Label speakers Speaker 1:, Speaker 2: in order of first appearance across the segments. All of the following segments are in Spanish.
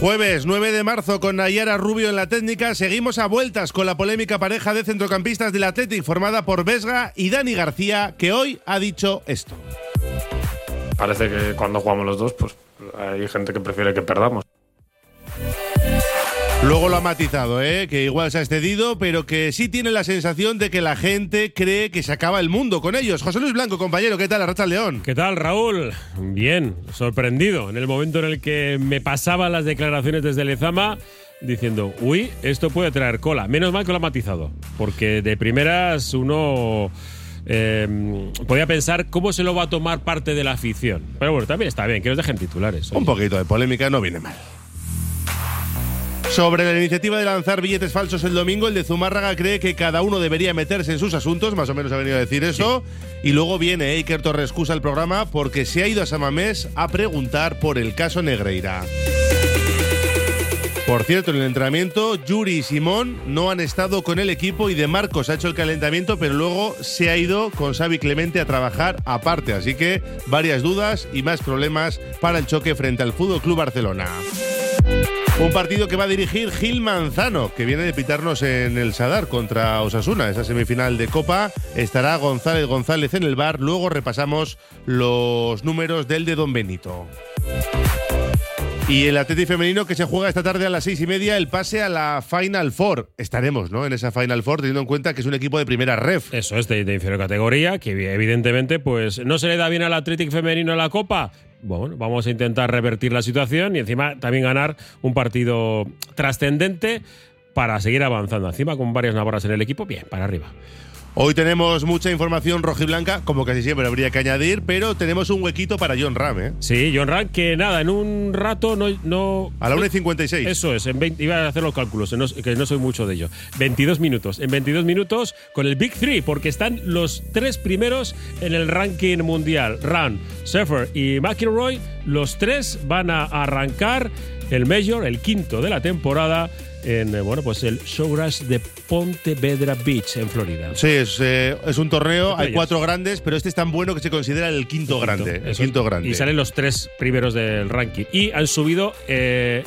Speaker 1: Jueves 9 de marzo con Nayara Rubio en la técnica. Seguimos a vueltas con la polémica pareja de centrocampistas del Athletic formada por Vesga y Dani García, que hoy ha dicho esto.
Speaker 2: Parece que cuando jugamos los dos, pues hay gente que prefiere que perdamos.
Speaker 1: Luego lo ha matizado, ¿eh? que igual se ha excedido, pero que sí tiene la sensación de que la gente cree que se acaba el mundo con ellos. José Luis Blanco, compañero, ¿qué tal? Arracha León.
Speaker 3: ¿Qué tal, Raúl? Bien, sorprendido. En el momento en el que me pasaban las declaraciones desde Lezama, diciendo, uy, esto puede traer cola. Menos mal que lo ha matizado, porque de primeras uno eh, podía pensar cómo se lo va a tomar parte de la afición. Pero bueno, también está bien, que nos dejen titulares.
Speaker 1: Un poquito de polémica no viene mal. Sobre la iniciativa de lanzar billetes falsos el domingo, el de Zumárraga cree que cada uno debería meterse en sus asuntos, más o menos ha venido a decir eso. Y luego viene Iker Torrescusa al programa porque se ha ido a Samamés a preguntar por el caso Negreira. Por cierto, en el entrenamiento, Yuri y Simón no han estado con el equipo y De Marcos ha hecho el calentamiento, pero luego se ha ido con Xavi Clemente a trabajar aparte. Así que varias dudas y más problemas para el choque frente al Fútbol Club Barcelona. Un partido que va a dirigir Gil Manzano, que viene de pitarnos en el Sadar contra Osasuna, esa semifinal de Copa. Estará González González en el bar. Luego repasamos los números del de Don Benito. Y el Atleti femenino que se juega esta tarde a las seis y media el pase a la Final Four. Estaremos, ¿no? En esa Final Four, teniendo en cuenta que es un equipo de primera ref.
Speaker 3: Eso es, de, de inferior categoría, que evidentemente, pues no se le da bien al Athletic femenino en la Copa. Bueno, vamos a intentar revertir la situación y encima también ganar un partido trascendente para seguir avanzando. Encima con varias navarras en el equipo, bien, para arriba.
Speaker 1: Hoy tenemos mucha información rojiblanca, como casi siempre habría que añadir, pero tenemos un huequito para John Ram, ¿eh?
Speaker 3: Sí, John Ram, que nada, en un rato no. no
Speaker 1: a la 1.56.
Speaker 3: Eso es, en 20, iba a hacer los cálculos, que no soy mucho de ello. 22 minutos. En 22 minutos con el Big Three, porque están los tres primeros en el ranking mundial. Ram, Sheffer y McIlroy, los tres van a arrancar el Major, el quinto de la temporada en bueno pues el Showgrass de Pontevedra Beach en Florida.
Speaker 1: Sí, es, eh, es un torneo, hay cuatro grandes, pero este es tan bueno que se considera el quinto, el quinto grande. El quinto grande.
Speaker 3: Y salen los tres primeros del ranking. Y han subido eh,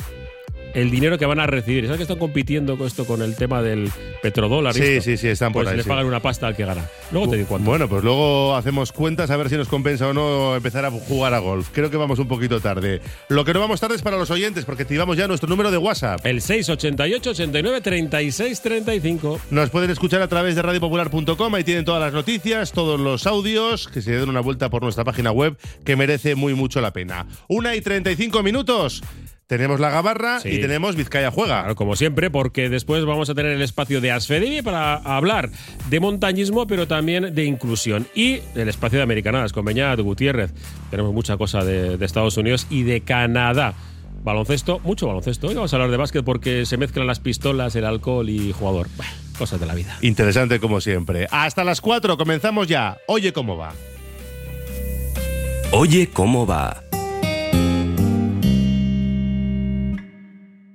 Speaker 3: el dinero que van a recibir. ¿Sabes que están compitiendo con esto con el tema del petrodólar?
Speaker 1: Sí,
Speaker 3: esto?
Speaker 1: sí, sí, están por
Speaker 3: pues
Speaker 1: ahí.
Speaker 3: les pagan una pasta al que gana. Luego te digo cuánto.
Speaker 1: Bueno, pues luego hacemos cuentas a ver si nos compensa o no empezar a jugar a golf. Creo que vamos un poquito tarde. Lo que no vamos tarde es para los oyentes, porque activamos ya nuestro número de WhatsApp.
Speaker 3: El 688 89 36 35.
Speaker 1: Nos pueden escuchar a través de radiopopular.com. Ahí tienen todas las noticias, todos los audios, que se den una vuelta por nuestra página web, que merece muy mucho la pena. Una y 35 minutos. Tenemos la Gabarra
Speaker 3: Sí.
Speaker 1: y tenemos Vizcaya Juega.
Speaker 3: Claro, como siempre, porque después vamos a tener el espacio de Asfedini para hablar de montañismo, pero también de inclusión. Y el espacio de Americanadas con Beñat Gutiérrez. Tenemos mucha cosa de, de Estados Unidos y de Canadá. Baloncesto, mucho baloncesto. Hoy vamos a hablar de básquet porque se mezclan las pistolas, el alcohol y jugador. Cosas de la vida.
Speaker 1: Interesante como siempre. Hasta las 4 comenzamos ya. Oye cómo va.
Speaker 4: Oye cómo va.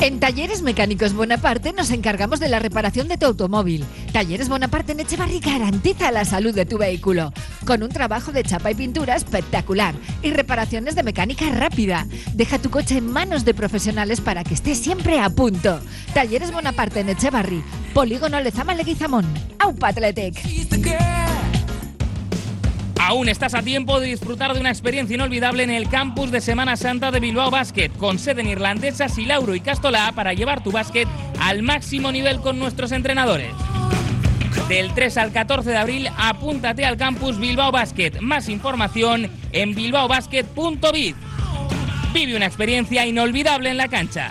Speaker 5: En Talleres Mecánicos Bonaparte nos encargamos de la reparación de tu automóvil. Talleres Bonaparte en Echevarri garantiza la salud de tu vehículo, con un trabajo de chapa y pintura espectacular y reparaciones de mecánica rápida. Deja tu coche en manos de profesionales para que esté siempre a punto. Talleres Bonaparte en Echevarri, Polígono Lezama Leguizamón, Aupa Athletic.
Speaker 6: Aún estás a tiempo de disfrutar de una experiencia inolvidable en el campus de Semana Santa de Bilbao Basket, con sede en irlandesa Silauro y Castolá para llevar tu básquet al máximo nivel con nuestros entrenadores. Del 3 al 14 de abril, apúntate al campus Bilbao Basket. Más información en bilbaobasket.biz. Vive una experiencia inolvidable en la cancha.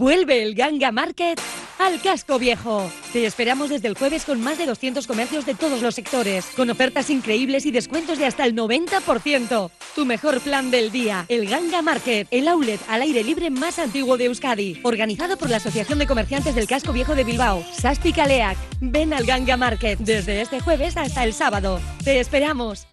Speaker 7: Vuelve el Ganga Market al casco viejo. Te esperamos desde el jueves con más de 200 comercios de todos los sectores, con ofertas increíbles y descuentos de hasta el 90%. Tu mejor plan del día, el Ganga Market, el outlet al aire libre más antiguo de Euskadi, organizado por la Asociación de Comerciantes del Casco Viejo de Bilbao, Sasti Caleac. Ven al Ganga Market desde este jueves hasta el sábado. Te esperamos.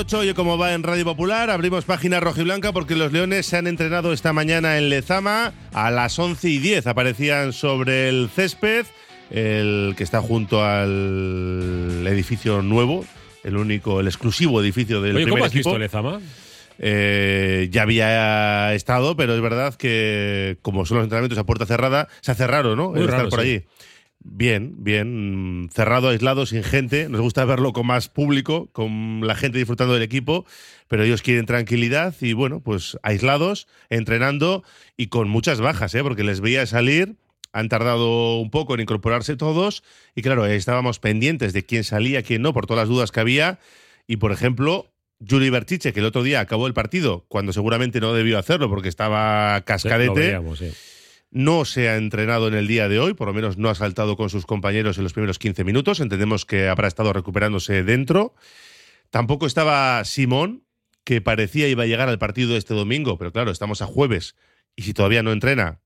Speaker 1: 38, oye cómo va en Radio Popular, abrimos página rojiblanca porque los Leones se han entrenado esta mañana en Lezama a las 11 y 10, aparecían sobre el césped, el que está junto al edificio nuevo, el único, el exclusivo edificio del
Speaker 3: Oye,
Speaker 1: primer
Speaker 3: ¿cómo has
Speaker 1: equipo.
Speaker 3: visto Lezama?
Speaker 1: Eh, ya había estado, pero es verdad que como son los entrenamientos a puerta cerrada, se hace raro, ¿no?
Speaker 3: Muy
Speaker 1: El estar
Speaker 3: raro,
Speaker 1: por
Speaker 3: sí.
Speaker 1: allí. Bien, bien, cerrado, aislado, sin gente. Nos gusta verlo con más público, con la gente disfrutando del equipo, pero ellos quieren tranquilidad y bueno, pues aislados, entrenando y con muchas bajas, ¿eh? porque les veía salir. Han tardado un poco en incorporarse todos y claro, estábamos pendientes de quién salía, quién no, por todas las dudas que había. Y por ejemplo, Yuri Berchiche, que el otro día acabó el partido, cuando seguramente no debió hacerlo porque estaba
Speaker 3: Sí, lo
Speaker 1: cascadete,
Speaker 3: veíamos, sí.
Speaker 1: No se ha entrenado en el día de hoy, por lo menos no ha saltado con sus compañeros en los primeros 15 minutos. Entendemos que habrá estado recuperándose dentro. Tampoco estaba Simón, que parecía iba a llegar al partido este domingo, pero claro, estamos a jueves y si todavía no entrena,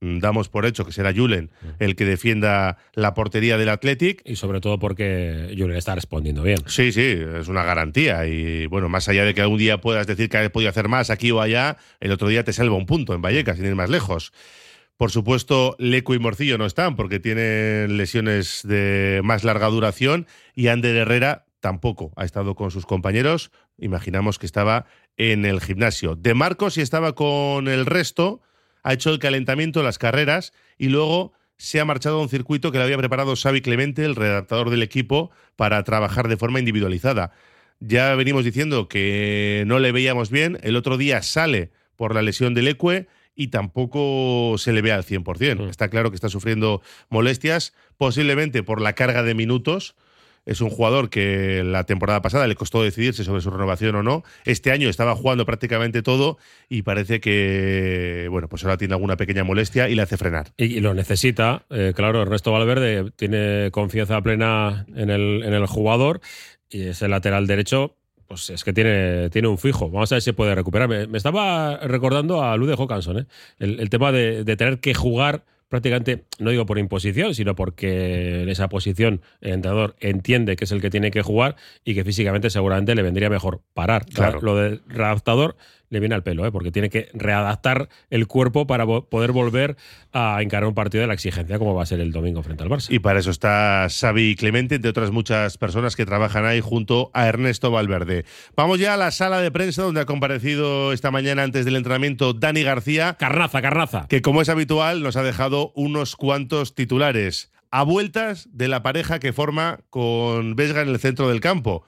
Speaker 1: mm, damos por hecho que será Julen el que defienda la portería del Athletic.
Speaker 3: Y sobre todo porque Julen está respondiendo bien.
Speaker 1: Sí, sí, es una garantía. Y bueno, más allá de que algún día puedas decir que has podido hacer más aquí o allá, el otro día te salva un punto en Vallecas, sin ir más lejos. Por supuesto, Leco y Morcillo no están porque tienen lesiones de más larga duración y Ander Herrera tampoco ha estado con sus compañeros. Imaginamos que estaba en el gimnasio. De Marcos sí estaba con el resto, ha hecho el calentamiento, las carreras y luego se ha marchado a un circuito que le había preparado Xavi Clemente, el redactador del equipo, para trabajar de forma individualizada. Ya venimos diciendo que no le veíamos bien. El otro día sale por la lesión del Ecue y tampoco se le ve al 100%. Está claro que está sufriendo molestias, posiblemente por la carga de minutos. Es un jugador que la temporada pasada le costó decidirse sobre su renovación o no. Este año estaba jugando prácticamente todo y parece que, bueno, pues ahora tiene alguna pequeña molestia y le hace frenar.
Speaker 3: Y, y lo necesita. Eh, claro, Ernesto Valverde tiene confianza plena en el, en el jugador y ese lateral derecho, pues es que tiene, tiene un fijo. Vamos a ver si puede recuperar. Me, me estaba recordando a Lude Hawkinson, ¿eh? el, el tema de, de tener que jugar prácticamente, no digo por imposición, sino porque en esa posición el entrenador entiende que es el que tiene que jugar y que físicamente seguramente le vendría mejor parar.
Speaker 1: Claro.
Speaker 3: Lo del redactador le viene al pelo, ¿eh? porque tiene que readaptar el cuerpo para poder volver a encarar un partido de la exigencia como va a ser el domingo frente al Barça.
Speaker 1: Y para eso está Xavi Clemente, entre otras muchas personas que trabajan ahí junto a Ernesto Valverde. Vamos ya a la sala de prensa donde ha comparecido esta mañana antes del entrenamiento Dani García.
Speaker 3: Carnaza, carnaza.
Speaker 1: Que como es habitual nos ha dejado unos cuantos titulares. A vueltas de la pareja que forma con Vesga en el centro del campo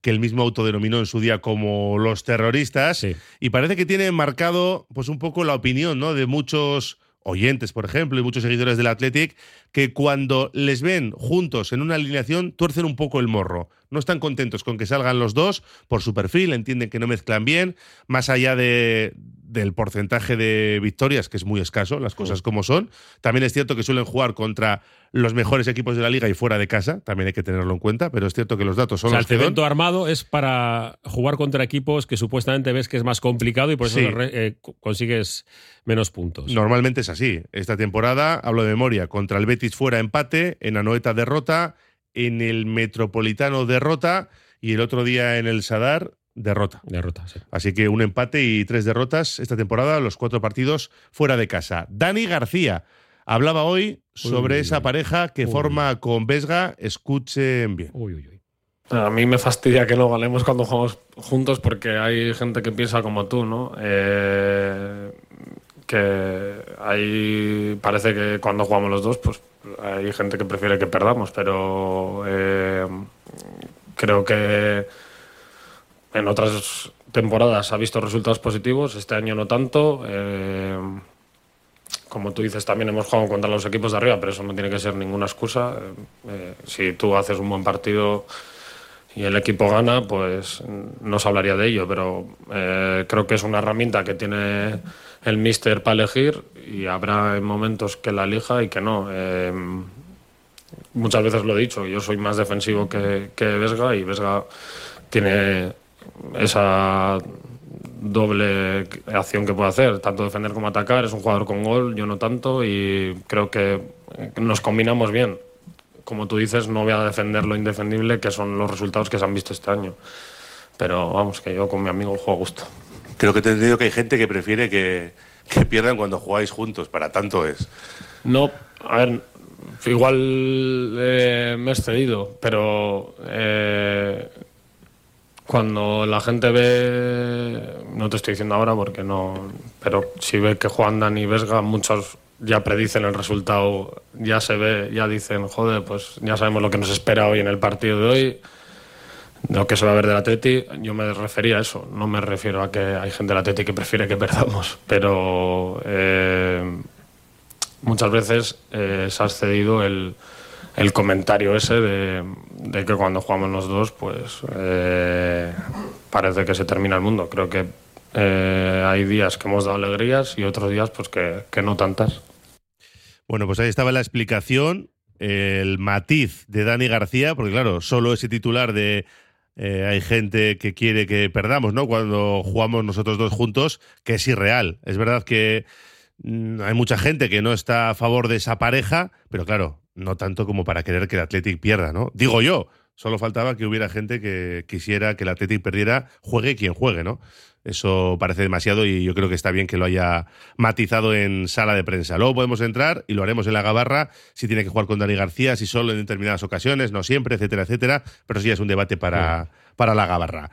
Speaker 1: que el mismo autodenominó en su día como los terroristas y parece que tiene marcado pues un poco la opinión ¿no? de muchos oyentes, por ejemplo, y muchos seguidores del Athletic, que cuando les ven juntos en una alineación tuercen un poco el morro. No están contentos con que salgan los dos por su perfil, entienden que no mezclan bien, más allá de, del porcentaje de victorias, que es muy escaso, las cosas como son. También es cierto que suelen jugar contra los mejores equipos de la liga y fuera de casa, también hay que tenerlo en cuenta, pero es cierto que los datos son
Speaker 3: O sea, el cemento armado es para jugar contra equipos que supuestamente ves que es más complicado y por eso
Speaker 1: Sí.
Speaker 3: eh, co- consigues menos puntos.
Speaker 1: Normalmente es así. Esta temporada, hablo de memoria, contra el Betis fuera empate, en Anoeta derrota, en el Metropolitano derrota y el otro día en el Sadar derrota.
Speaker 3: Derrota, sí.
Speaker 1: Así que un empate y tres derrotas esta temporada, los cuatro partidos fuera de casa. Dani García hablaba hoy sobre
Speaker 2: Uy,
Speaker 1: esa pareja que forma con Vesga. Escuchen bien.
Speaker 2: A mí me fastidia que no ganemos cuando jugamos juntos porque hay gente que piensa como tú, ¿no? Eh, que hay parece que cuando jugamos los dos, pues hay gente que prefiere que perdamos, pero eh, creo que en otras temporadas ha visto resultados positivos, este año no tanto. eh, como tú dices, también hemos jugado contra los equipos de arriba, pero eso no tiene que ser ninguna excusa. Eh, eh, si tú haces un buen partido y el equipo gana, pues no se hablaría de ello, pero creo que es una herramienta que tiene el míster para elegir y habrá momentos que la elija y que no. Muchas veces lo he dicho, yo soy más defensivo que, que Vesga y Vesga tiene esa doble acción que puede hacer, tanto defender como atacar, es un jugador con gol, yo no tanto y creo que nos combinamos bien. Como tú dices, no voy a defender lo indefendible, que son los resultados que se han visto este año. Pero vamos, que yo con mi amigo juego a gusto.
Speaker 1: Creo que te he entendido que hay gente que prefiere que, que pierdan cuando jugáis juntos. Para tanto es.
Speaker 2: No, a ver, igual eh, me he excedido, pero eh, cuando la gente ve, no te estoy diciendo ahora porque no, pero si ve que juegan Dani y Vesga, muchos ya predicen el resultado, ya se ve, ya dicen, joder, pues ya sabemos lo que nos espera hoy en el partido de hoy. Lo que se va a ver del Atleti, yo me refería a eso, no me refiero a que hay gente del Atleti que prefiere que perdamos, pero eh, muchas veces eh, se ha excedido el comentario ese de, de que cuando jugamos los dos, pues eh, parece que se termina el mundo. Creo que eh, hay días que hemos dado alegrías y otros días pues que, que no tantas.
Speaker 1: Bueno, pues ahí estaba la explicación, el matiz de Dani García, porque claro, solo ese titular de eh, hay gente que quiere que perdamos, ¿no? Cuando jugamos nosotros dos juntos, que es irreal. Es verdad que mm, hay mucha gente que no está a favor de esa pareja, pero claro, no tanto como para querer que el Athletic pierda, ¿no? Digo yo, solo faltaba que hubiera gente que quisiera que el Athletic perdiera, juegue quien juegue, ¿no? Eso parece demasiado y yo creo que está bien que lo haya matizado en sala de prensa. Luego podemos entrar y lo haremos en la gabarra si tiene que jugar con Dani García, si solo en determinadas ocasiones, no siempre, etcétera, etcétera. Pero sí es un debate para, para la gabarra.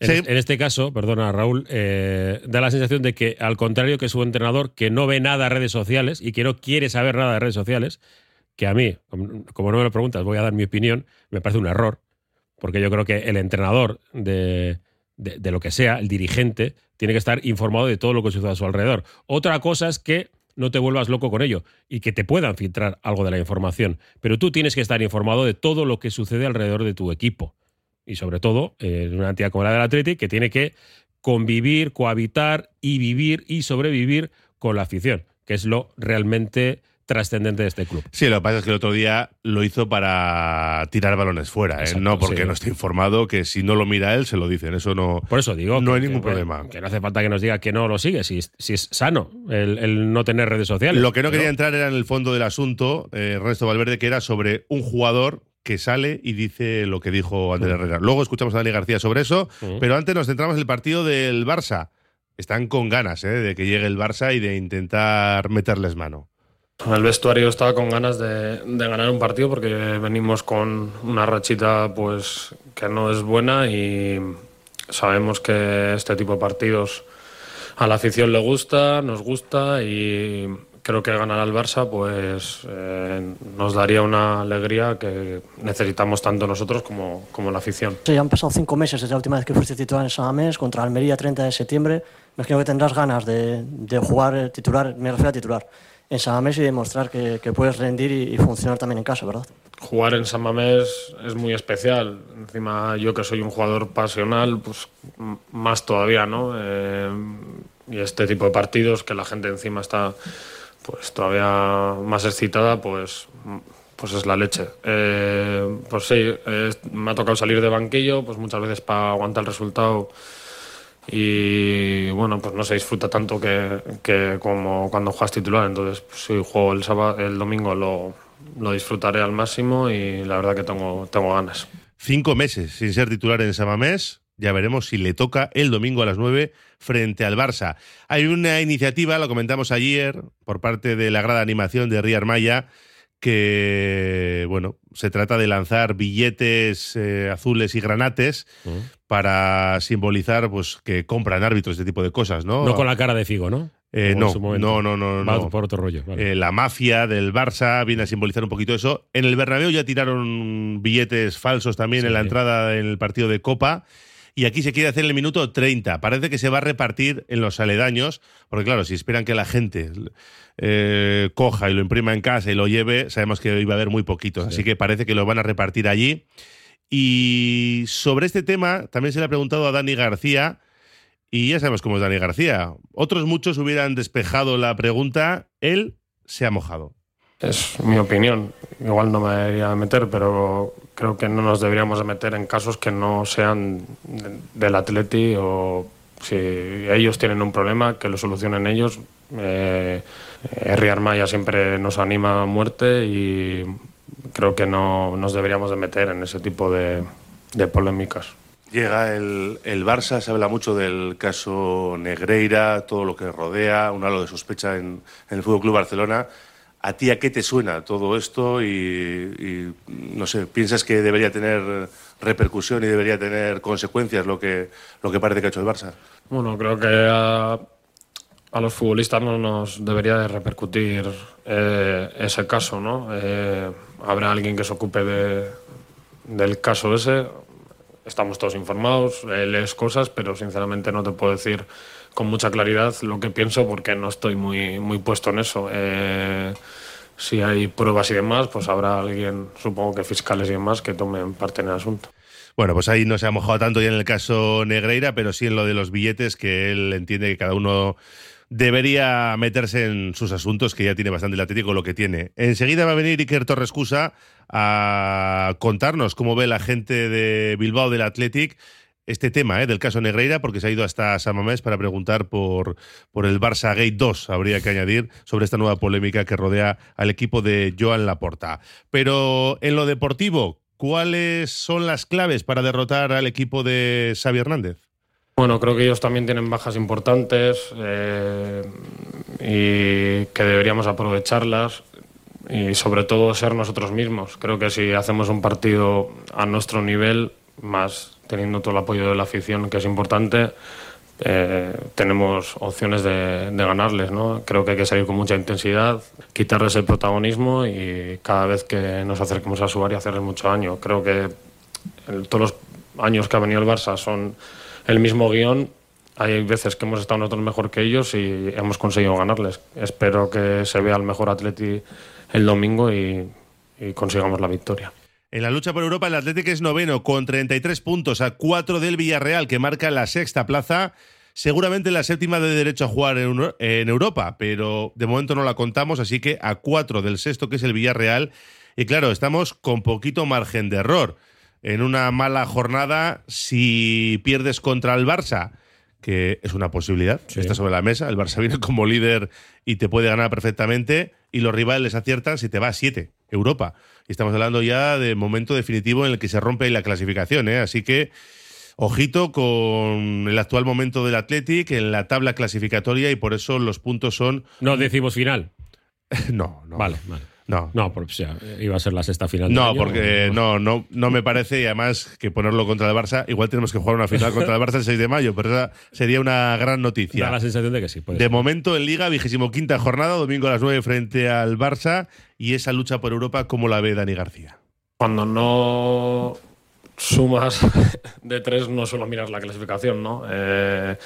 Speaker 3: En,
Speaker 1: Sí.
Speaker 3: es- en este caso, perdona Raúl, eh, da la sensación de que al contrario que su entrenador, que no ve nada de redes sociales y que no quiere saber nada de redes sociales, que a mí, como no me lo preguntas, voy a dar mi opinión, me parece un error, porque yo creo que el entrenador de, de- de lo que sea, el dirigente, tiene que estar informado de todo lo que sucede a su alrededor. Otra cosa es que no te vuelvas loco con ello y que te puedan filtrar algo de la información, pero tú tienes que estar informado de todo lo que sucede alrededor de tu equipo y sobre todo eh, en una entidad como la del Athletic que tiene que convivir, cohabitar y vivir y sobrevivir con la afición, que es lo realmente trascendente de este club.
Speaker 1: Sí, lo que pasa es que el otro día lo hizo para tirar balones fuera, ¿eh?
Speaker 3: Exacto,
Speaker 1: no porque
Speaker 3: sí.
Speaker 1: no esté informado, que si no lo mira él, se lo dicen. Eso no.
Speaker 3: Por eso digo
Speaker 1: No
Speaker 3: que-
Speaker 1: hay ningún
Speaker 3: que-
Speaker 1: problema.
Speaker 3: Que no hace falta que nos diga que no lo sigue, si, si es sano el, el no tener redes sociales.
Speaker 1: Lo que no
Speaker 3: Pero-
Speaker 1: quería entrar era en el fondo del asunto, eh, Ernesto Valverde, que era sobre un jugador que sale y dice lo que dijo Andrés Herrera. Luego escuchamos a Dani García sobre eso,
Speaker 3: Mm.
Speaker 1: pero antes nos centramos en el partido del Barça. están con ganas ¿eh? de que llegue el Barça y de intentar meterles mano.
Speaker 2: El vestuario estaba con ganas de, de, ganar un partido porque venimos con una rachita pues que no es buena y sabemos que este tipo de partidos a la afición le gusta, nos gusta y creo que ganar al Barça pues eh, nos daría una alegría que necesitamos tanto nosotros como, como la afición.
Speaker 8: Sí, han pasado cinco meses desde la última vez que fuiste titular en Samamés contra Almería 30 de septiembre. Me imagino que tendrás ganas de, de jugar titular, me refiero a titular en San Mamés y demostrar que, puedes rendir y, y, funcionar también en casa, ¿verdad?
Speaker 2: Jugar en San Mamés es muy especial. Encima yo que soy un jugador pasional, pues más todavía, ¿no? Eh, y este tipo de partidos que la gente encima está pues todavía más excitada, pues pues es la leche. Eh, pues sí, eh, me ha tocado salir de banquillo, pues muchas veces para aguantar el resultado y bueno, pues no se disfruta tanto que, que como cuando juegas titular. Entonces, pues, si juego el, sábado, el domingo lo, lo, disfrutaré al máximo y la verdad que tengo, tengo ganas.
Speaker 1: Cinco meses sin ser titular en Samamés. Ya veremos si le toca el domingo a las 9 frente al Barça. Hay una iniciativa, lo comentamos ayer, por parte de la grada animación de Ríar Maya, que, bueno, se trata de lanzar billetes eh, azules y granates uh -huh. para simbolizar pues que compran árbitros, este tipo de cosas, ¿no?
Speaker 3: No con la cara de Figo, ¿no?
Speaker 1: Eh, no, no, no, no,
Speaker 3: Va
Speaker 1: no.
Speaker 3: por otro rollo. Vale.
Speaker 1: Eh, la mafia del Barça viene a simbolizar un poquito eso. En el Bernabéu ya tiraron billetes falsos también
Speaker 3: Sí.
Speaker 1: en la entrada en el partido de Copa. Y aquí se quiere hacer el minuto 30. Parece que se va a repartir en los aledaños, porque claro, si esperan que la gente eh, coja y lo imprima en casa y lo lleve, sabemos que iba a haber muy poquitos. Así que parece que lo van a repartir allí. Y sobre este tema también se le ha preguntado a Dani García, y ya sabemos cómo es Dani García. Otros muchos hubieran despejado la pregunta, él se ha mojado.
Speaker 2: Es mi opinión. Igual no me debería meter, pero creo que no nos deberíamos de meter en casos que no sean de- del Atleti o si ellos tienen un problema, que lo solucionen ellos. Eh, Armaya siempre nos anima a muerte y creo que no nos deberíamos de meter en ese tipo de, de polémicas.
Speaker 1: Llega el, el Barça, se habla mucho del caso Negreira, todo lo que rodea, un halo de sospecha en, en el Fútbol Club Barcelona. ¿A ti a qué te suena todo esto? Y, no sé, ¿piensas que debería tener repercusión y debería tener consecuencias lo que, lo que parece que ha hecho el Barça?
Speaker 2: Bueno, creo que a, a los futbolistas no nos debería de repercutir eh, ese caso, ¿no? Eh, habrá alguien que se ocupe de, del caso ese. Estamos todos informados, eh, lees cosas, pero sinceramente no te puedo decir con mucha claridad lo que pienso porque no estoy muy, muy puesto en eso. Eh, si hay pruebas y demás, pues habrá alguien, supongo que fiscales y demás, que tomen parte en el asunto.
Speaker 1: Bueno, pues ahí no se ha mojado tanto ya en el caso Negreira, pero sí en lo de los billetes, que él entiende que cada uno debería meterse en sus asuntos, que ya tiene bastante el Atlético lo que tiene. Enseguida va a venir Iker Torrescusa a contarnos cómo ve la gente de Bilbao del Athletic este tema ¿eh? del caso Negreira, porque se ha ido hasta San Mamés para preguntar por, por el Barça Gate 2, habría que añadir, sobre esta nueva polémica que rodea al equipo de Joan Laporta. Pero en lo deportivo, ¿cuáles son las claves para derrotar al equipo de Xavi Hernández?
Speaker 2: Bueno, creo que ellos también tienen bajas importantes eh, y que deberíamos aprovecharlas y sobre todo ser nosotros mismos. Creo que si hacemos un partido a nuestro nivel, más teniendo todo el apoyo de la afición, que es importante, eh, tenemos opciones de, ganarles. ¿no? Creo que hay que salir con mucha intensidad, quitarles el protagonismo y cada vez que nos acerquemos a su área hacerles mucho daño. Creo que todos los años que ha venido el Barça son el mismo guion. Hay veces que hemos estado nosotros mejor que ellos y hemos conseguido ganarles. Espero que se vea el mejor Atleti el domingo y, consigamos la victoria.
Speaker 1: En la lucha por Europa, el Atlético es noveno con 33 puntos a 4 del Villarreal, que marca la sexta plaza. Seguramente la séptima de derecho a jugar en Europa, pero de momento no la contamos, así que a 4 del sexto, que es el Villarreal. Y claro, estamos con poquito margen de error. En una mala jornada, si pierdes contra el Barça, que es una posibilidad, está sobre la mesa, el Barça viene como líder y te puede ganar perfectamente, y los rivales aciertan si te va a 7, Europa. Y estamos hablando ya de momento definitivo en el que se rompe la clasificación, ¿eh? así que ojito con el actual momento del Athletic en la tabla clasificatoria y por eso los puntos son.
Speaker 3: No decimos final.
Speaker 1: no, no.
Speaker 3: Vale, vale.
Speaker 1: No.
Speaker 3: No, porque o sea, iba a ser la sexta final.
Speaker 1: No,
Speaker 3: año,
Speaker 1: porque no, no, no me parece, y además que ponerlo contra el Barça, igual tenemos que jugar una final contra el Barça el 6 de mayo, pero esa sería una gran
Speaker 3: Da
Speaker 1: noticia.
Speaker 3: la sensación de que sí. puede
Speaker 1: De
Speaker 3: ser.
Speaker 1: momento en Liga, vigésimo quinta jornada, domingo a las 9 frente al Barça, y esa lucha por Europa, ¿cómo la ve Dani García?
Speaker 2: Cuando no sumas de tres, no solo miras la clasificación, ¿no? Eh,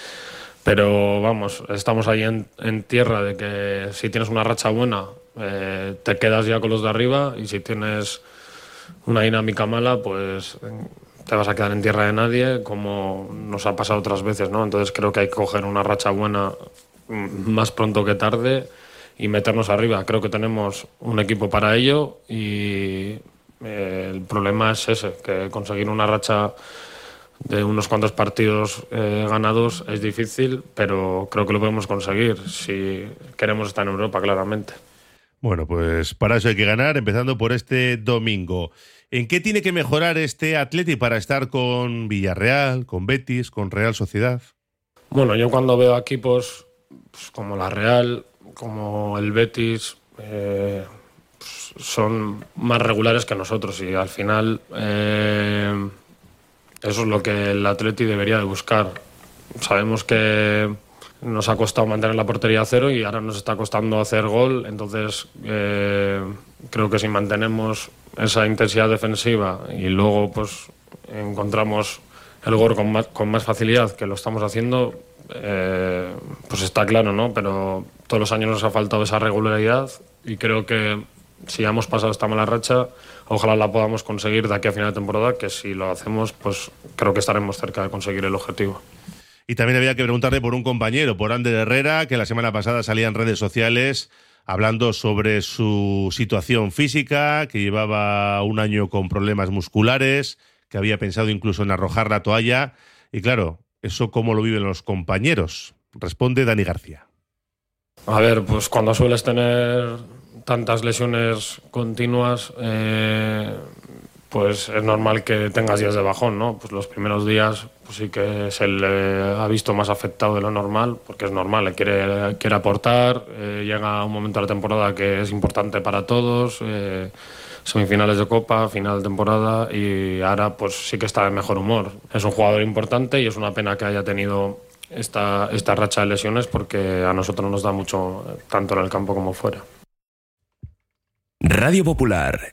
Speaker 2: pero vamos, estamos ahí en, en tierra de que si tienes una racha buena, eh, te quedas ya con los de arriba y si tienes una dinámica mala, pues eh, te vas a quedar en tierra de nadie, como nos ha pasado otras veces, ¿no? Entonces creo que hay que coger una racha buena mm, más pronto que tarde y meternos arriba. Creo que tenemos un equipo para ello y eh, el problema es ese, que conseguir una racha de unos cuantos partidos eh, ganados es difícil, pero creo que lo podemos conseguir si queremos estar en Europa, claramente.
Speaker 1: Bueno, pues para eso hay que ganar, empezando por este domingo. ¿En qué tiene que mejorar este Atleti para estar con Villarreal, con Betis, con Real Sociedad?
Speaker 2: Bueno, yo cuando veo equipos pues, como la Real, como el Betis, eh, pues, son más regulares que nosotros y al final eh, eso es lo que el Atleti debería de buscar. Sabemos que nos ha costado mantener la portería a cero y ahora nos está costando hacer gol, entonces eh, creo que si mantenemos esa intensidad defensiva y luego pues encontramos el gol con más, con más facilidad que lo estamos haciendo, eh, pues está claro, ¿no? Pero todos los años nos ha faltado esa regularidad y creo que si hemos pasado esta mala racha, ojalá la podamos conseguir de aquí a final de temporada, que si lo hacemos, pues creo que estaremos cerca de conseguir el objetivo.
Speaker 1: Y también había que preguntarle por un compañero, por Ander Herrera, que la semana pasada salía en redes sociales hablando sobre su situación física, que llevaba un año con problemas musculares, que había pensado incluso en arrojar la toalla. Y claro, ¿eso cómo lo viven los compañeros? Responde Dani García.
Speaker 2: A ver, pues cuando sueles tener tantas lesiones continuas, eh, pues es normal que tengas días de bajón, ¿no? Pues los primeros días pues sí que se le ha visto más afectado de lo normal, porque es normal, quiere, quiere aportar, eh, llega un momento de la temporada que es importante para todos, eh, semifinales de Copa, final de temporada, y ahora pues sí que está de mejor humor. Es un jugador importante y es una pena que haya tenido esta, esta racha de lesiones porque a nosotros nos da mucho, tanto en el campo como fuera.
Speaker 4: Radio Popular,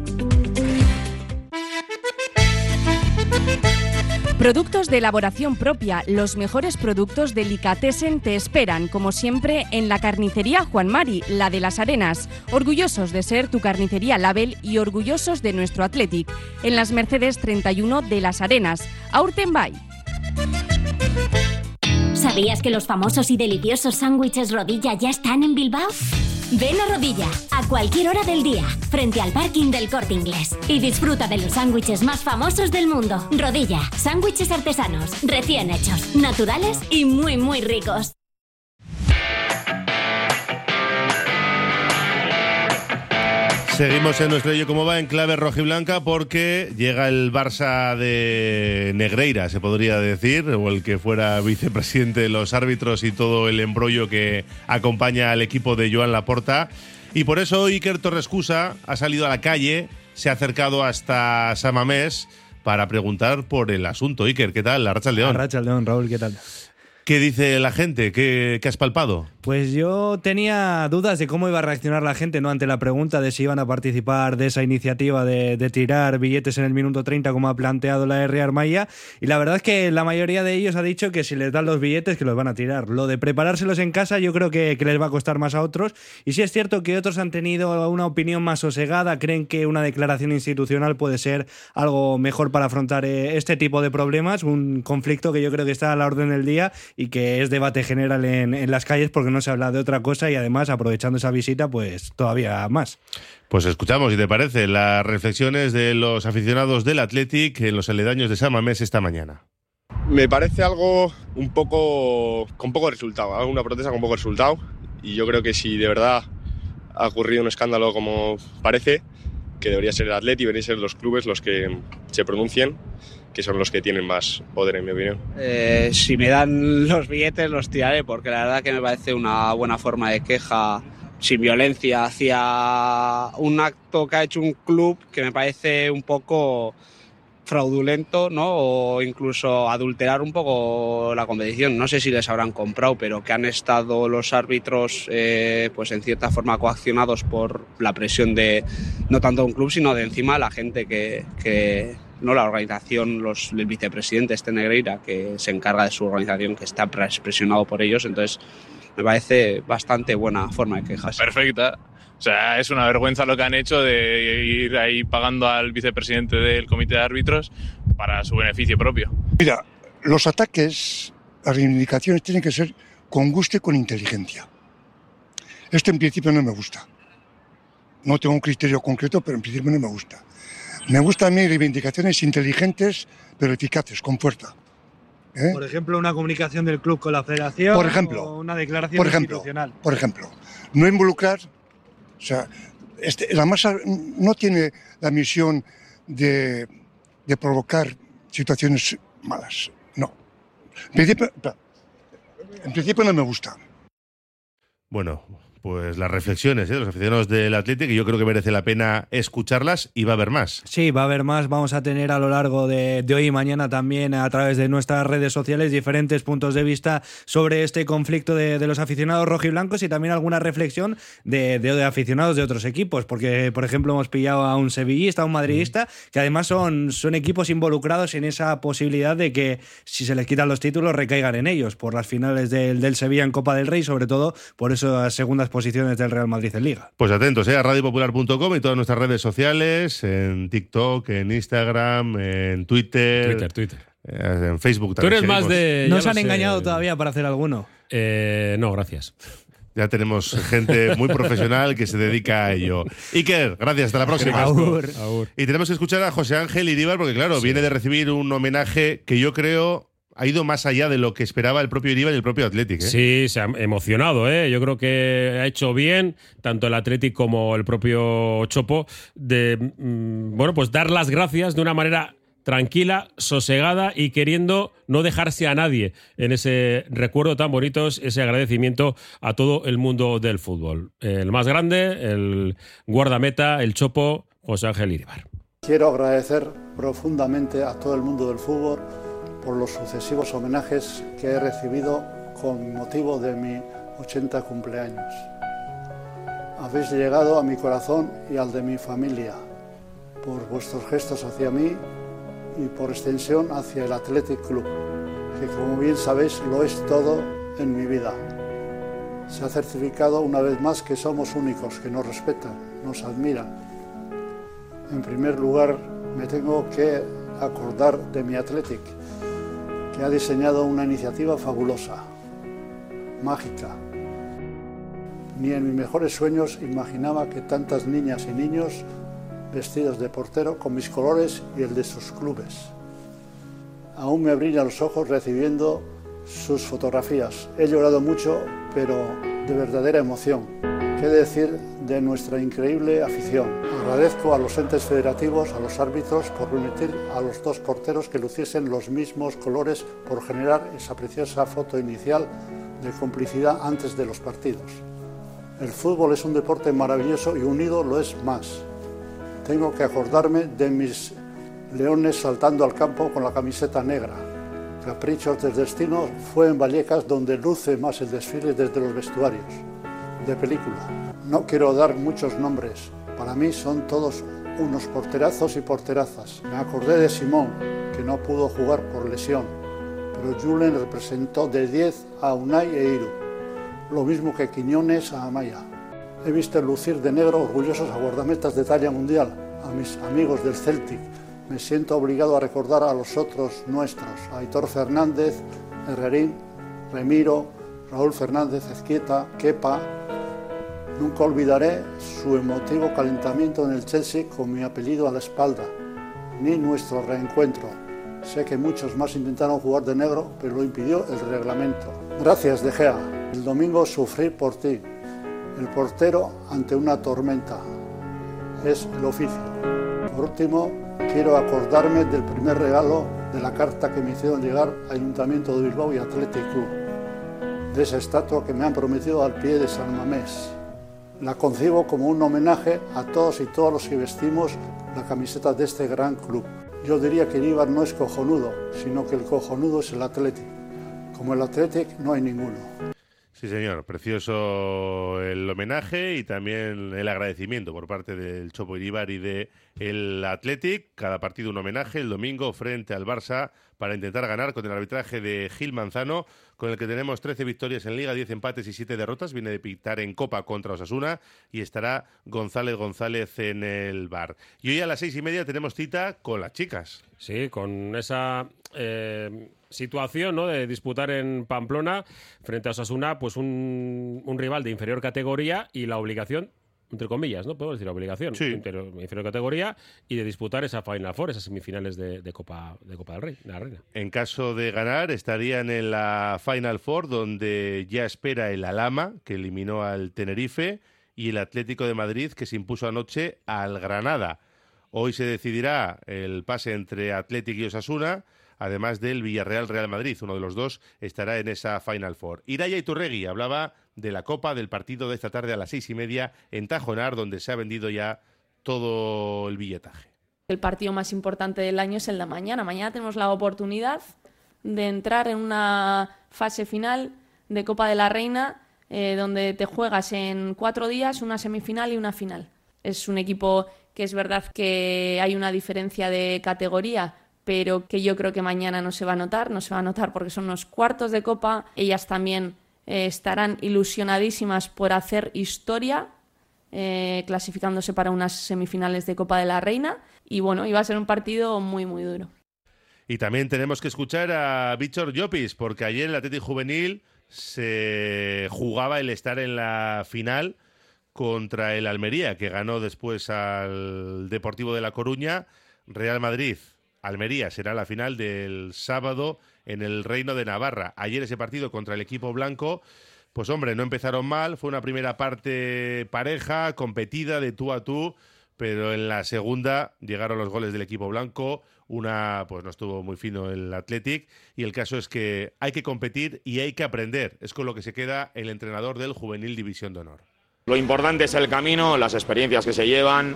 Speaker 9: Productos de elaboración propia, los mejores productos Delicatessen te esperan, como siempre, en la carnicería Juan Mari, la de las Arenas. Orgullosos de ser tu carnicería Label y orgullosos de nuestro Athletic. En las Mercedes 31 de las Arenas. Aurtenbay.
Speaker 10: ¿Sabías que los famosos y deliciosos sándwiches rodilla ya están en Bilbao? Ven a Rodilla, a cualquier hora del día, frente al parking del Corte Inglés. Y disfruta de los sándwiches más famosos del mundo. Rodilla, sándwiches artesanos, recién hechos, naturales y muy, muy ricos.
Speaker 1: Seguimos en nuestro Yo Como Va en clave rojiblanca porque llega el Barça de Negreira, se podría decir, o el que fuera vicepresidente de los árbitros y todo el embrollo que acompaña al equipo de Joan Laporta. Y por eso Iker Torrescusa ha salido a la calle, se ha acercado hasta Samamés para preguntar por el asunto. Iker, ¿qué tal? La Racha León.
Speaker 11: La Racha León, Raúl, ¿qué tal?
Speaker 1: ¿Qué dice la gente? ¿Qué, ¿Qué, has palpado?
Speaker 11: Pues yo tenía dudas de cómo iba a reaccionar la gente ¿no? ante la pregunta de si iban a participar de esa iniciativa de, de tirar billetes en el minuto 30 como ha planteado la R. Armaya y la verdad es que la mayoría de ellos ha dicho que si les dan los billetes que los van a tirar. Lo de preparárselos en casa yo creo que, que les va a costar más a otros y sí es cierto que otros han tenido una opinión más sosegada, creen que una declaración institucional puede ser algo mejor para afrontar eh, este tipo de problemas, un conflicto que yo creo que está a la orden del día y que es debate general en, en, las calles porque no se habla de otra cosa y además aprovechando esa visita pues todavía más.
Speaker 1: Pues escuchamos, si te parece, las reflexiones de los aficionados del Athletic en los aledaños de San Mamés esta mañana.
Speaker 12: Me parece algo un poco con poco resultado, una protesta con poco resultado y yo creo que si de verdad ha ocurrido un escándalo como parece, que debería ser el Athletic y deberían ser los clubes los que se pronuncien que son los que tienen más poder, en mi opinión.
Speaker 13: Eh, si me dan los billetes, los tiraré, porque la verdad que me parece una buena forma de queja sin violencia hacia un acto que ha hecho un club que me parece un poco fraudulento, ¿no? O incluso adulterar un poco la competición. No sé si les habrán comprado, pero que han estado los árbitros, eh, pues en cierta forma coaccionados por la presión de no tanto un club, sino de encima la gente que, que no la organización, los, el vicepresidente este Negreira, que se encarga de su organización, que está presionado por ellos. Entonces, me parece bastante buena forma de quejarse.
Speaker 14: Perfecta. O sea, es una vergüenza lo que han hecho de ir ahí pagando al vicepresidente del comité de árbitros para su beneficio propio.
Speaker 15: Mira, los ataques, las reivindicaciones tienen que ser con gusto y con inteligencia. Esto en principio no me gusta. No tengo un criterio concreto, pero en principio no me gusta. Me gustan a mí reivindicaciones inteligentes, pero eficaces, con fuerza.
Speaker 11: ¿Eh? Por ejemplo, una comunicación del club con la federación.
Speaker 15: Por ejemplo.
Speaker 11: O una declaración
Speaker 15: por ejemplo,
Speaker 11: institucional.
Speaker 15: Por ejemplo, no involucrar. O sea, este, la masa no tiene la misión de, de provocar situaciones malas. No. En principio, en principio no me gusta.
Speaker 1: Bueno, pues las reflexiones ¿eh? de los aficionados del Atlético, y yo creo que merece la pena escucharlas y va a haber más.
Speaker 11: Sí, va a haber más. Vamos a tener a lo largo de, de, hoy y mañana también a través de nuestras redes sociales diferentes puntos de vista sobre este conflicto de, de los aficionados rojiblancos y también alguna reflexión de, de, aficionados de otros equipos, porque por ejemplo hemos pillado a un sevillista, a un madridista, que además son, son equipos involucrados en esa posibilidad de que si se les quitan los títulos recaigan en ellos, por las finales del, del Sevilla en Copa del Rey, sobre todo por esas segundas posiciones del Real Madrid en Liga.
Speaker 1: Pues atentos ¿eh? a radiopopular.com y todas nuestras redes sociales, en TikTok, en Instagram, en Twitter.
Speaker 3: Twitter, Twitter.
Speaker 1: Eh, en Facebook
Speaker 3: Tú
Speaker 1: también.
Speaker 3: eres más de.
Speaker 11: ¿No se han sé. engañado todavía para hacer alguno?
Speaker 3: Eh, no, gracias.
Speaker 1: Ya tenemos gente muy profesional que se dedica a ello. Iker, gracias, hasta la próxima. Y tenemos que escuchar a José Ángel Iríbar, porque claro, sí. viene de recibir un homenaje que yo creo ha ido más allá de lo que esperaba el propio Iribar y el propio Athletic. ¿eh?
Speaker 3: Sí, se ha emocionado. ¿eh? Yo creo que ha hecho bien tanto el Athletic como el propio Chopo de mmm, bueno, pues dar las gracias de una manera tranquila, sosegada y queriendo no dejarse a nadie en ese recuerdo tan bonito, ese agradecimiento a todo el mundo del fútbol. El más grande, el guardameta, el Chopo, José Ángel Iribar.
Speaker 16: Quiero agradecer profundamente a todo el mundo del fútbol por los sucesivos homenajes que he recibido con motivo de mi 80 cumpleaños. Habéis llegado a mi corazón y al de mi familia por vuestros gestos hacia mí y por extensión hacia el Athletic Club, que como bien sabéis lo es todo en mi vida. Se ha certificado una vez más que somos únicos, que nos respetan, nos admiran. En primer lugar, me tengo que acordar de mi Athletic, que ha diseñado una iniciativa fabulosa, mágica. Ni en mis mejores sueños imaginaba que tantas niñas y niños vestidos de portero con mis colores y el de sus clubes. Aún me brillan los ojos recibiendo sus fotografías. He llorado mucho, pero de verdadera emoción. ¿Qué decir de nuestra increíble afición? Agradezco a los entes federativos, a los árbitros, por permitir a los dos porteros que luciesen los mismos colores, por generar esa preciosa foto inicial de complicidad antes de los partidos. El fútbol es un deporte maravilloso y unido lo es más. Tengo que acordarme de mis leones saltando al campo con la camiseta negra. Caprichos del destino fue en Vallecas donde luce más el desfile desde los vestuarios de película. No quiero dar muchos nombres, para mí son todos unos porterazos y porterazas. Me acordé de Simón, que no pudo jugar por lesión, pero Julen representó de 10 a Unai e Iru, lo mismo que Quiñones a Amaya. He visto lucir de negro orgullosos a guardametas de talla mundial, a mis amigos del Celtic. Me siento obligado a recordar a los otros nuestros, Aitor Fernández, Herrerín, Remiro, Raúl Fernández Ezquieta, Kepa, Nunca olvidaré su emotivo calentamiento en el Chelsea con mi apellido a la espalda, ni nuestro reencuentro. Sé que muchos más intentaron jugar de negro, pero lo impidió el reglamento. Gracias, De Gea. El domingo sufrí por ti. El portero ante una tormenta. Es el oficio. Por último, quiero acordarme del primer regalo de la carta que me hicieron llegar Ayuntamiento de Bilbao y Athletic Club. De esa estatua que me han prometido al pie de San Mamés la concibo como un homenaje a todos y todas los que vestimos la camiseta de este gran club. Yo diría que el no es cojonudo, sino que el cojonudo es el Athletic. Como el Athletic no hay ninguno.
Speaker 1: Sí, señor. Precioso el homenaje y también el agradecimiento por parte del Chopo Iribar y de el Athletic. Cada partido un homenaje. El domingo frente al Barça para intentar ganar con el arbitraje de Gil Manzano, con el que tenemos 13 victorias en Liga, 10 empates y 7 derrotas. Viene de pitar en Copa contra Osasuna y estará González González en el bar. Y hoy a las seis y media tenemos cita con las chicas.
Speaker 3: Sí, con esa eh, situación ¿no? de disputar en Pamplona frente a Osasuna, pues un, un rival de inferior categoría y la obligación entre comillas, ¿no? Podemos decir obligación,
Speaker 1: Sí.
Speaker 3: inferior, inferior categoría y de disputar esa Final Four, esas semifinales de, de Copa de Copa del Rey, de la Reina.
Speaker 1: En caso de ganar, estarían en la Final Four, donde ya espera el Alama, que eliminó al Tenerife, y el Atlético de Madrid, que se impuso anoche al Granada. Hoy se decidirá el pase entre Atlético y Osasuna, además del Villarreal-Real Madrid. Uno de los dos estará en esa Final Four. Iraya Iturregui hablaba de la Copa del partido de esta tarde a las seis y media en Tajonar, donde se ha vendido ya todo el billetaje.
Speaker 17: El partido más importante del año es el de mañana. Mañana tenemos la oportunidad de entrar en una fase final de Copa de la Reina eh, donde te juegas en cuatro días una semifinal y una final. Es un equipo que es verdad que hay una diferencia de categoría, pero que yo creo que mañana no se va a notar, no se va a notar porque son los cuartos de Copa. Ellas también eh, estarán ilusionadísimas por hacer historia eh, clasificándose para unas semifinales de Copa de la Reina. Y bueno, iba a ser un partido muy, muy duro.
Speaker 1: Y también tenemos que escuchar a Víctor Llopis, porque ayer el Atlético Juvenil se jugaba el estar en la final contra el Almería, que ganó después al Deportivo de La Coruña. Real Madrid, Almería será la final del sábado en el Reino de Navarra. Ayer ese partido contra el equipo blanco, pues hombre, no empezaron mal, fue una primera parte pareja, competida de tú a tú, pero en la segunda llegaron los goles del equipo blanco, una pues no estuvo muy fino el Athletic y el caso es que hay que competir y hay que aprender, es con lo que se queda el entrenador del Juvenil División de Honor.
Speaker 18: Lo importante es el camino, las experiencias que se llevan,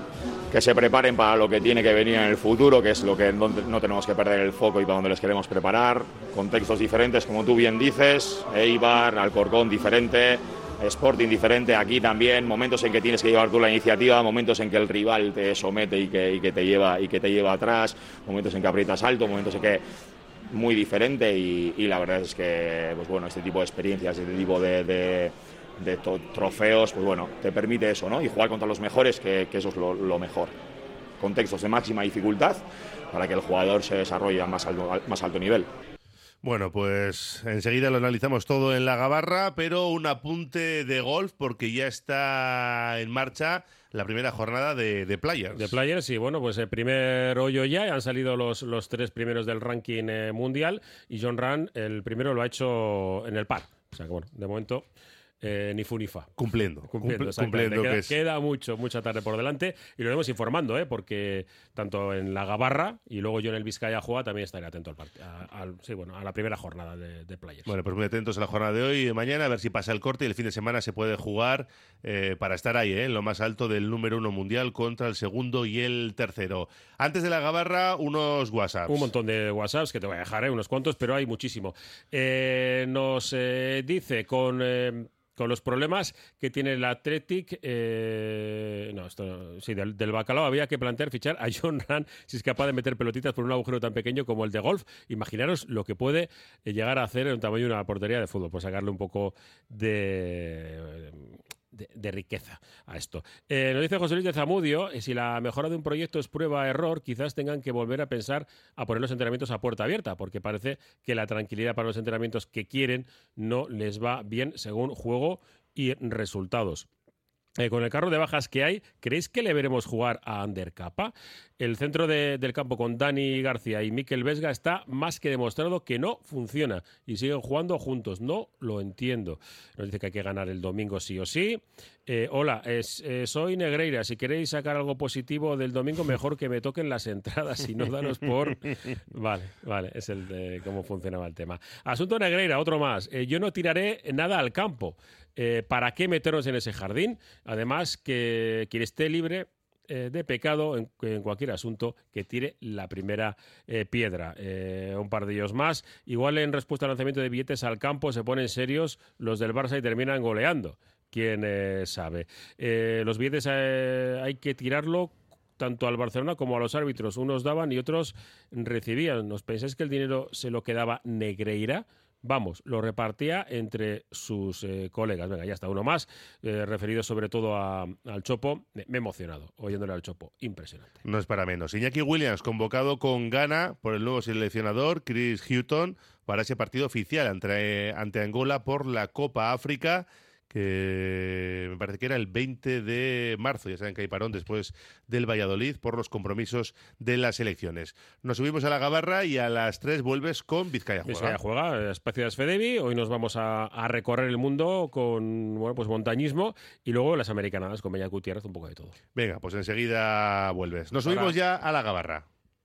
Speaker 18: que se preparen para lo que tiene que venir en el futuro, que es lo que no tenemos que perder el foco y para donde les queremos preparar. Contextos diferentes, como tú bien dices, Eibar, Alcorcón diferente, Sporting diferente, aquí también, momentos en que tienes que llevar tú la iniciativa, momentos en que el rival te somete y que, te, lleva, y que te lleva atrás, momentos en que aprietas alto, momentos en que muy diferente y, la verdad es que pues bueno, este tipo de experiencias, este tipo de- de trofeos, pues bueno, te permite eso, ¿no? Y jugar contra los mejores, que, que eso es lo, lo mejor. Contextos de máxima dificultad para que el jugador se desarrolle a más alto, al más alto nivel.
Speaker 1: Bueno, pues enseguida lo analizamos todo en la gabarra, pero un apunte de golf porque ya está en marcha la primera jornada de, de Players.
Speaker 3: De Players, sí, bueno, pues el primer hoyo ya, han salido los, los tres primeros del ranking eh, mundial y John Rand, el primero lo ha hecho en el par. O sea que bueno, de momento eh, ni fu ni fa.
Speaker 1: Cumpliendo.
Speaker 3: Cumpliendo,
Speaker 1: cumpliendo,
Speaker 3: queda,
Speaker 1: que es-
Speaker 3: queda mucho, mucha tarde por delante y lo iremos informando, ¿eh? porque tanto en la Gabarra y luego yo en el Vizcaya Juega también estaré atento al, a, al- sí, bueno, a la primera jornada de, de Players.
Speaker 1: Bueno, pues muy atentos a la jornada de hoy y de mañana, a ver si pasa el corte y el fin de semana se puede jugar eh, para estar ahí, ¿eh? en lo más alto del número uno mundial contra el segundo y el tercero. Antes de la gabarra, unos WhatsApps.
Speaker 3: Un montón de WhatsApps que te voy a dejar, ¿eh? unos cuantos, pero hay muchísimo. Nos dice con. Con los problemas que tiene el Athletic, eh, no, esto, sí, del, bacalao había que plantear fichar a John Rand si es capaz de meter pelotitas por un agujero tan pequeño como el de golf. Imaginaros lo que puede eh, llegar a hacer en un tamaño de una portería de fútbol, pues sacarle un poco de, de, riqueza a esto. Eh, nos dice José Luis de Zamudio, eh, si la mejora de un proyecto es prueba-error, quizás tengan que volver a pensar a poner los entrenamientos a puerta abierta, porque parece que la tranquilidad para los entrenamientos que quieren no les va bien según juego y resultados. Eh, con el carro de bajas que hay, ¿creéis que le veremos jugar a Ander Capa? El centro de- del campo con Dani García y Miquel Vesga está más que demostrado que no funciona y siguen jugando juntos. No lo entiendo. Nos dice que hay que ganar el domingo sí o sí. Eh, hola, es- eh, soy Negreira. Si queréis sacar algo positivo del domingo, mejor que me toquen las entradas y no daros por. Vale, vale, es el de cómo funcionaba el tema. Asunto Negreira, otro más. Eh, yo no tiraré nada al campo. ¿Para qué meternos en ese jardín? Además, que quien esté libre eh, de pecado en, cualquier asunto que tire la primera eh, piedra. Eh, un par de ellos más. Igual en respuesta al lanzamiento de billetes al campo se ponen serios los del Barça y terminan goleando. Quién sabe. Los billetes hay que tirarlo tanto al Barcelona como a los árbitros. Unos daban y otros recibían. ¿Os pensáis que el dinero se lo quedaba Negreira? Vamos, lo repartía entre sus eh, colegas. Venga, ya está, uno más, eh, referido sobre todo a- al Chopo. Me he emocionado oyéndole al Chopo. Impresionante.
Speaker 1: No es para menos. Iñaki Williams, convocado con gana por el nuevo seleccionador, Chris Houghton, para ese partido oficial ante Angola por la Copa África, que me parece que era el 20 de marzo. Ya saben que hay parón después del Valladolid por los compromisos de las elecciones. Nos subimos a la gabarra y a las 3 vuelves con Vizcaya Juega.
Speaker 3: Vizcaya juega, espacio de Sfedevi. Hoy nos vamos a, a recorrer el mundo con bueno, pues montañismo y luego las americanadas con Beñat Gutiérrez, un poco de todo.
Speaker 1: Venga, pues enseguida vuelves. Nos
Speaker 3: Ahora.
Speaker 1: subimos ya a la gabarra.